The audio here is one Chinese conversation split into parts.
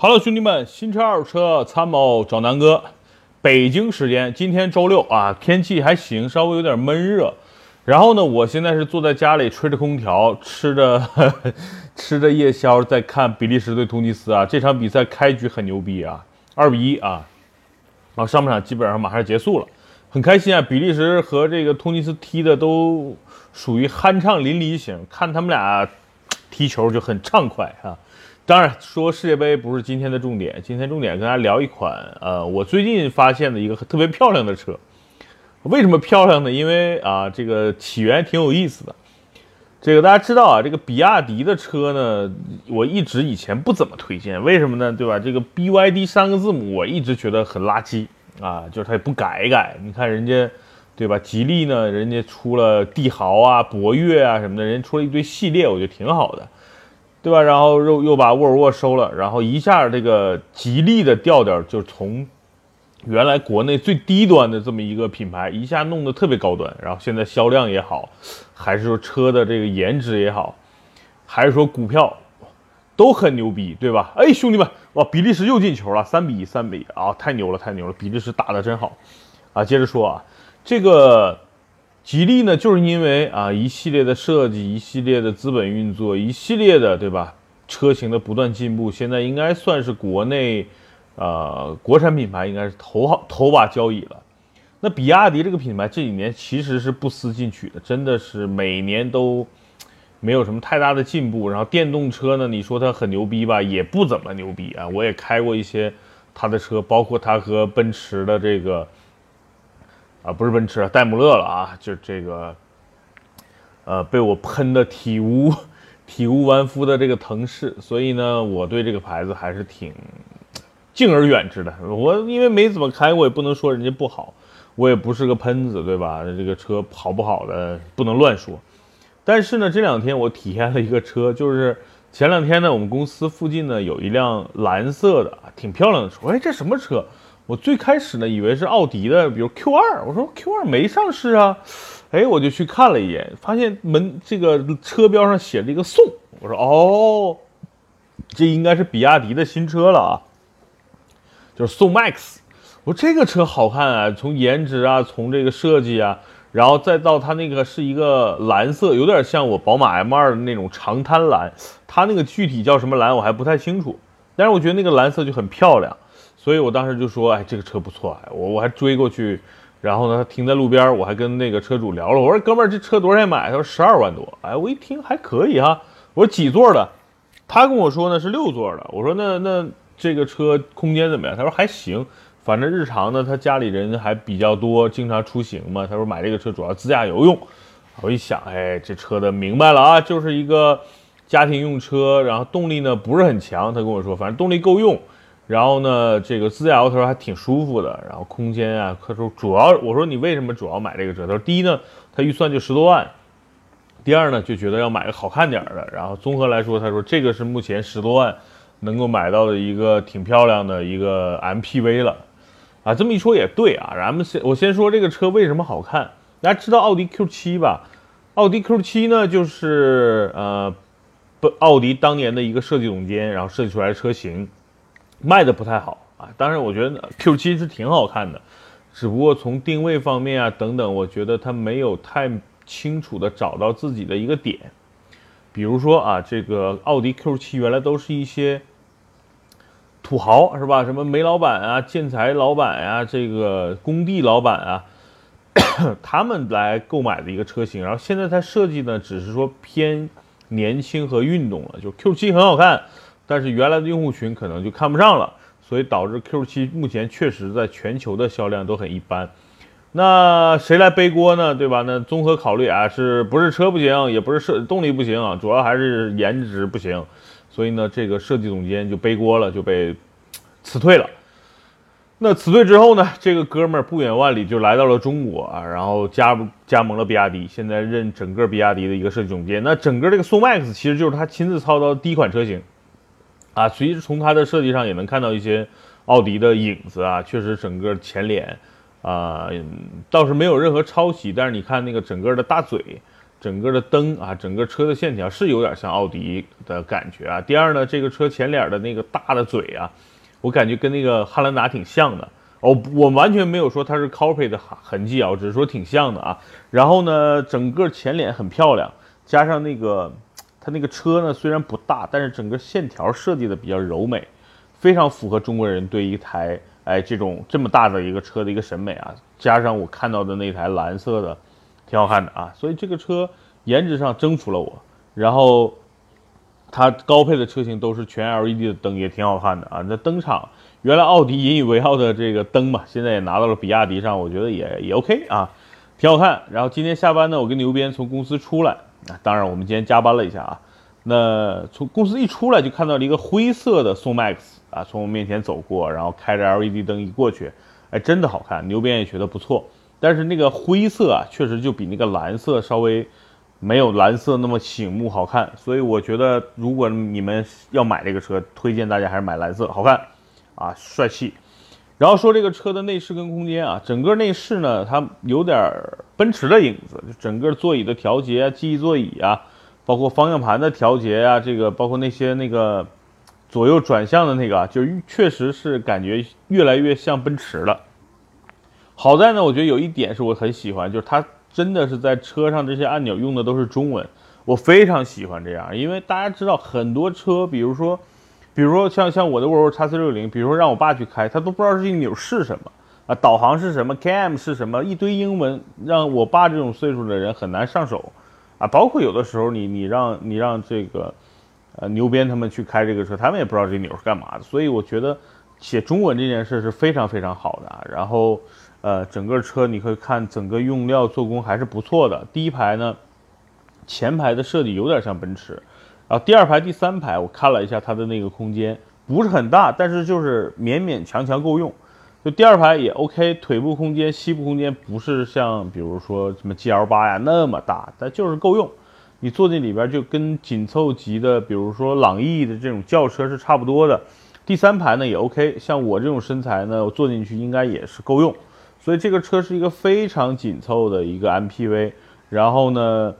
好了兄弟们，新车二手车参谋找南哥。北京时间今天周六啊，天气还行，稍微有点闷热。然后呢，我现在是坐在家里吹着空调，吃着 吃着夜宵，在看比利时对突尼斯啊。这场比赛开局很牛逼啊，二比一啊，然后上半场基本上马上结束了，很开心啊。比利时和这个突尼斯踢的都属于酣畅淋漓型，看他们俩踢球就很畅快啊。当然，说世界杯不是今天的重点。今天重点跟大家聊一款，呃，我最近发现的一个特别漂亮的车。为什么漂亮呢？因为啊，这个起源挺有意思的。这个大家知道啊，这个比亚迪的车呢，我一直以前不怎么推荐。为什么呢？对吧？这个 BYD 三个字母，我一直觉得很垃圾啊，就是它也不改一改。你看人家，对吧？吉利呢，人家出了帝豪啊、博越啊什么的，人家出了一堆系列，我觉得挺好的。对吧？然后又又把沃尔沃收了，然后一下这个吉利的调调就从原来国内最低端的这么一个品牌，一下弄得特别高端。然后现在销量也好，还是说车的这个颜值也好，还是说股票都很牛逼，对吧？哎，兄弟们，哇，比利时又进球了，三比一，三比一啊，太牛了，太牛了！比利时打得真好啊！接着说啊，这个。吉利呢，就是因为啊一系列的设计，一系列的资本运作，一系列的对吧？车型的不断进步，现在应该算是国内，呃，国产品牌应该是头号头把交椅了。那比亚迪这个品牌这几年其实是不思进取的，真的是每年都没有什么太大的进步。然后电动车呢，你说它很牛逼吧，也不怎么牛逼啊。我也开过一些它的车，包括它和奔驰的这个。啊，不是奔驰，戴姆勒了啊！就这个，呃，被我喷的体无体无完肤的这个腾势，所以呢，我对这个牌子还是挺敬而远之的。我因为没怎么开过，也不能说人家不好，我也不是个喷子，对吧？这个车好不好的不能乱说。但是呢，这两天我体验了一个车，就是前两天呢，我们公司附近呢有一辆蓝色的，挺漂亮的车。哎，这什么车？我最开始呢，以为是奥迪的，比如 Q 二，我说 Q 二没上市啊，哎，我就去看了一眼，发现门这个车标上写着一个宋，我说哦，这应该是比亚迪的新车了啊，就是宋 MAX，我说这个车好看啊，从颜值啊，从这个设计啊，然后再到它那个是一个蓝色，有点像我宝马 M 二的那种长滩蓝，它那个具体叫什么蓝我还不太清楚，但是我觉得那个蓝色就很漂亮。所以我当时就说，哎，这个车不错，我我还追过去，然后呢，他停在路边，我还跟那个车主聊了，我说哥们儿，这车多少钱买？他说十二万多，哎，我一听还可以哈，我说几座的？他跟我说呢是六座的，我说那那这个车空间怎么样？他说还行，反正日常呢他家里人还比较多，经常出行嘛，他说买这个车主要自驾游用。我一想，哎，这车的明白了啊，就是一个家庭用车，然后动力呢不是很强，他跟我说，反正动力够用。然后呢，这个自驾游他说还挺舒服的，然后空间啊，他说主要我说你为什么主要买这个车？他说第一呢，他预算就十多万，第二呢就觉得要买个好看点的，然后综合来说，他说这个是目前十多万能够买到的一个挺漂亮的一个 MPV 了，啊，这么一说也对啊，咱们先我先说这个车为什么好看，大家知道奥迪 Q7 吧？奥迪 Q7 呢就是呃，不，奥迪当年的一个设计总监，然后设计出来的车型。卖的不太好啊，当然我觉得 Q7 是挺好看的，只不过从定位方面啊等等，我觉得它没有太清楚的找到自己的一个点。比如说啊，这个奥迪 Q7 原来都是一些土豪是吧？什么煤老板啊、建材老板啊、这个工地老板啊，他们来购买的一个车型。然后现在它设计呢，只是说偏年轻和运动了，就 Q7 很好看。但是原来的用户群可能就看不上了，所以导致 Q7 目前确实在全球的销量都很一般。那谁来背锅呢？对吧？那综合考虑啊，是不是车不行，也不是设动力不行啊，主要还是颜值不行。所以呢，这个设计总监就背锅了，就被辞退了。那辞退之后呢，这个哥们儿不远万里就来到了中国啊，然后加加盟了比亚迪，现在任整个比亚迪的一个设计总监。那整个这个宋 MAX 其实就是他亲自操刀第一款车型。啊，其实从它的设计上也能看到一些奥迪的影子啊，确实整个前脸啊倒是没有任何抄袭，但是你看那个整个的大嘴，整个的灯啊，整个车的线条是有点像奥迪的感觉啊。第二呢，这个车前脸的那个大的嘴啊，我感觉跟那个汉兰达挺像的。哦，我完全没有说它是 copy 的痕迹啊，我只是说挺像的啊。然后呢，整个前脸很漂亮，加上那个它那个车呢虽然不大，但是整个线条设计的比较柔美，非常符合中国人对一台哎这种这么大的一个车的一个审美啊。加上我看到的那台蓝色的，挺好看的啊。所以这个车颜值上征服了我。然后它高配的车型都是全 LED 的灯，也挺好看的啊。那灯场。原来奥迪引以为傲的这个灯嘛，现在也拿到了比亚迪上，我觉得也也 OK 啊，挺好看。然后今天下班呢，我跟牛鞭从公司出来啊，当然我们今天加班了一下啊。那从公司一出来就看到了一个灰色的宋 MAX 啊，从我面前走过，然后开着 LED 灯一过去，哎，真的好看，牛鞭也觉得不错。但是那个灰色啊，确实就比那个蓝色稍微没有蓝色那么醒目好看，所以我觉得如果你们要买这个车，推荐大家还是买蓝色，好看。啊，帅气！然后说这个车的内饰跟空间啊，整个内饰呢，它有点奔驰的影子，就整个座椅的调节、记忆座椅啊，包括方向盘的调节啊，这个包括那些那个左右转向的那个，就确实是感觉越来越像奔驰了。好在呢，我觉得有一点是我很喜欢，就是它真的是在车上这些按钮用的都是中文，我非常喜欢这样，因为大家知道很多车，比如说。比如说像像我的沃尔沃 x C 六零，比如说让我爸去开，他都不知道这钮是什么啊，导航是什么，cam 是什么，一堆英文，让我爸这种岁数的人很难上手啊。包括有的时候你你让你让这个呃牛鞭他们去开这个车，他们也不知道这钮是干嘛的。所以我觉得写中文这件事是非常非常好的。然后呃整个车你可以看整个用料做工还是不错的。第一排呢，前排的设计有点像奔驰。然后第二排、第三排，我看了一下它的那个空间不是很大，但是就是勉勉强强够用。就第二排也 OK，腿部空间、膝部空间不是像比如说什么 GL 八呀那么大，但就是够用。你坐进里边就跟紧凑级的，比如说朗逸的这种轿车是差不多的。第三排呢也 OK，像我这种身材呢，我坐进去应该也是够用。所以这个车是一个非常紧凑的一个 MPV。然后呢？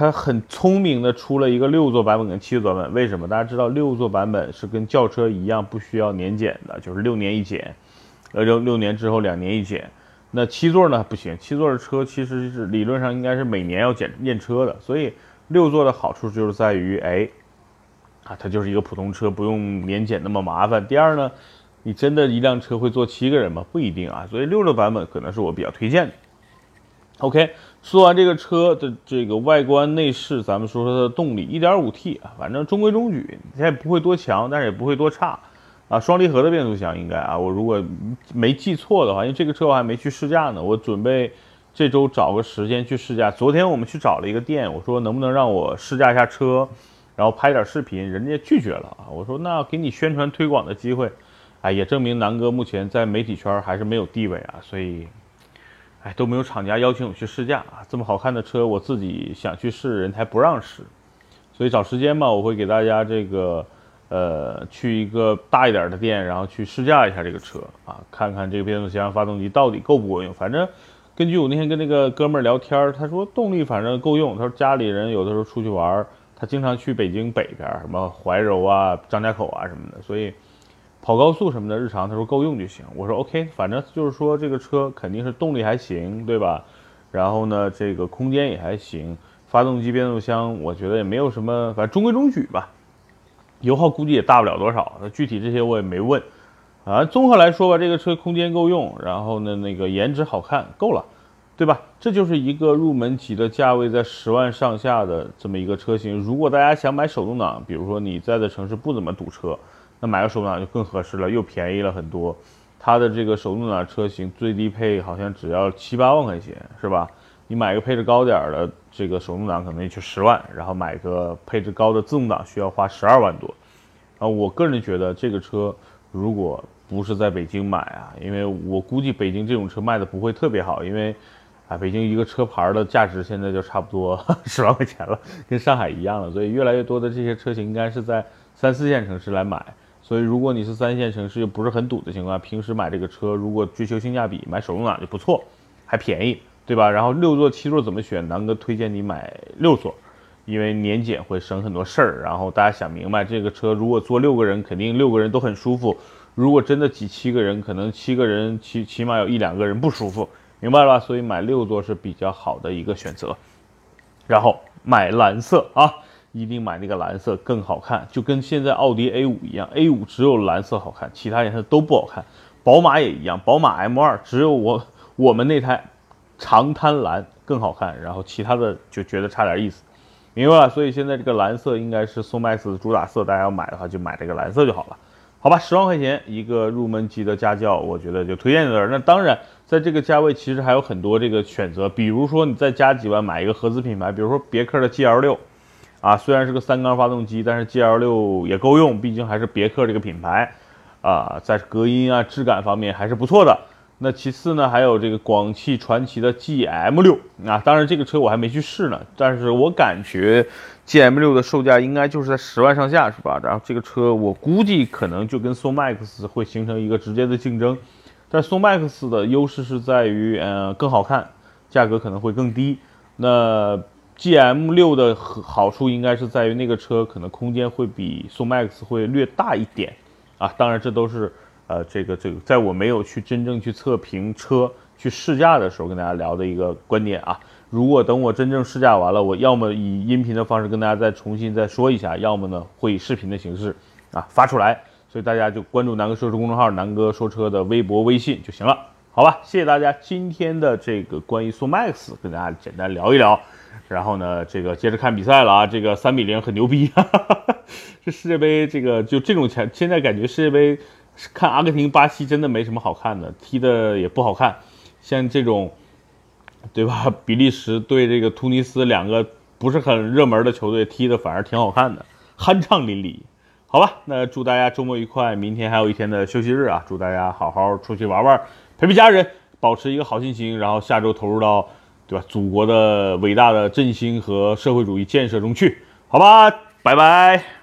它很聪明的出了一个六座版本跟七座版本，为什么？大家知道六座版本是跟轿车一样不需要年检的，就是六年一检，呃六六年之后两年一检。那七座呢不行，七座的车其实是理论上应该是每年要检验车的，所以六座的好处就是在于，哎，啊它就是一个普通车，不用年检那么麻烦。第二呢，你真的一辆车会坐七个人吗？不一定啊，所以六座版本可能是我比较推荐的。OK。说完这个车的这个外观内饰，咱们说说它的动力，1.5T 啊，反正中规中矩，它也不会多强，但是也不会多差啊。双离合的变速箱应该啊，我如果没记错的话，因为这个车我还没去试驾呢，我准备这周找个时间去试驾。昨天我们去找了一个店，我说能不能让我试驾一下车，然后拍点视频，人家拒绝了啊。我说那给你宣传推广的机会，哎，也证明南哥目前在媒体圈还是没有地位啊，所以。哎，都没有厂家邀请我去试驾啊！这么好看的车，我自己想去试，人才不让试。所以找时间吧，我会给大家这个，呃，去一个大一点的店，然后去试驾一下这个车啊，看看这个变速箱、发动机到底够不够用。反正根据我那天跟那个哥们儿聊天，他说动力反正够用。他说家里人有的时候出去玩，他经常去北京北边，什么怀柔啊、张家口啊什么的，所以。跑高速什么的，日常他说够用就行。我说 OK，反正就是说这个车肯定是动力还行，对吧？然后呢，这个空间也还行，发动机、变速箱我觉得也没有什么，反正中规中矩吧。油耗估计也大不了多少，那具体这些我也没问。啊，综合来说吧，这个车空间够用，然后呢，那个颜值好看，够了，对吧？这就是一个入门级的价位在十万上下的这么一个车型。如果大家想买手动挡，比如说你在的城市不怎么堵车。那买个手动挡就更合适了，又便宜了很多。它的这个手动挡车型最低配好像只要七八万块钱，是吧？你买个配置高点的这个手动挡可能也就十万，然后买个配置高的自动挡需要花十二万多。啊，我个人觉得这个车如果不是在北京买啊，因为我估计北京这种车卖的不会特别好，因为啊，北京一个车牌的价值现在就差不多 十万块钱了，跟上海一样了。所以越来越多的这些车型应该是在三四线城市来买。所以，如果你是三线城市又不是很堵的情况，平时买这个车，如果追求性价比，买手动挡就不错，还便宜。对吧？然后六座、七座怎么选？南哥推荐你买六座，因为年检会省很多事儿。然后大家想明白，这个车如果坐六个人，肯定六个人都很舒服；如果真的挤七个人，可能七个人起起码有一两个人不舒服，明白了吧？所以买六座是比较好的一个选择。然后买蓝色啊，一定买那个蓝色更好看，就跟现在奥迪 A 五一样，A 五只有蓝色好看，其他颜色都不好看。宝马也一样，宝马 M 二只有我我们那台长滩蓝更好看，然后其他的就觉得差点意思，明白了？所以现在这个蓝色应该是宋 MAX 的主打色，大家要买的话就买这个蓝色就好了，好吧？十万块钱一个入门级的家轿，我觉得就推荐在这儿。那当然，在这个价位其实还有很多这个选择，比如说你再加几万买一个合资品牌，比如说别克的 GL 六，啊，虽然是个三缸发动机，但是 GL 六也够用，毕竟还是别克这个品牌。啊，在隔音啊、质感方面还是不错的。那其次呢，还有这个广汽传祺的 GM 六啊，当然这个车我还没去试呢，但是我感觉 GM 六的售价应该就是在十万上下，是吧？然后这个车我估计可能就跟宋 MAX 会形成一个直接的竞争，但宋 MAX 的优势是在于，呃，更好看，价格可能会更低。那 GM 六的好处应该是在于那个车可能空间会比宋 MAX 会略大一点。啊，当然这都是，呃，这个这个，在我没有去真正去测评车、去试驾的时候，跟大家聊的一个观点啊。如果等我真正试驾完了，我要么以音频的方式跟大家再重新再说一下，要么呢会以视频的形式啊发出来。所以大家就关注南哥说车公众号、南哥说车的微博、微信就行了，好吧？谢谢大家今天的这个关于宋 MAX 跟大家简单聊一聊，然后呢，这个接着看比赛了啊，这个三比零很牛逼。哈哈哈这世界杯，这个就这种前，现在感觉世界杯看阿根廷、巴西真的没什么好看的，踢的也不好看。像这种，对吧？比利时对这个突尼斯两个不是很热门的球队踢的反而挺好看的，酣畅淋漓。好吧，那祝大家周末愉快，明天还有一天的休息日啊！祝大家好好出去玩玩，陪陪家人，保持一个好心情，然后下周投入到，对吧？祖国的伟大的振兴和社会主义建设中去，好吧？拜拜。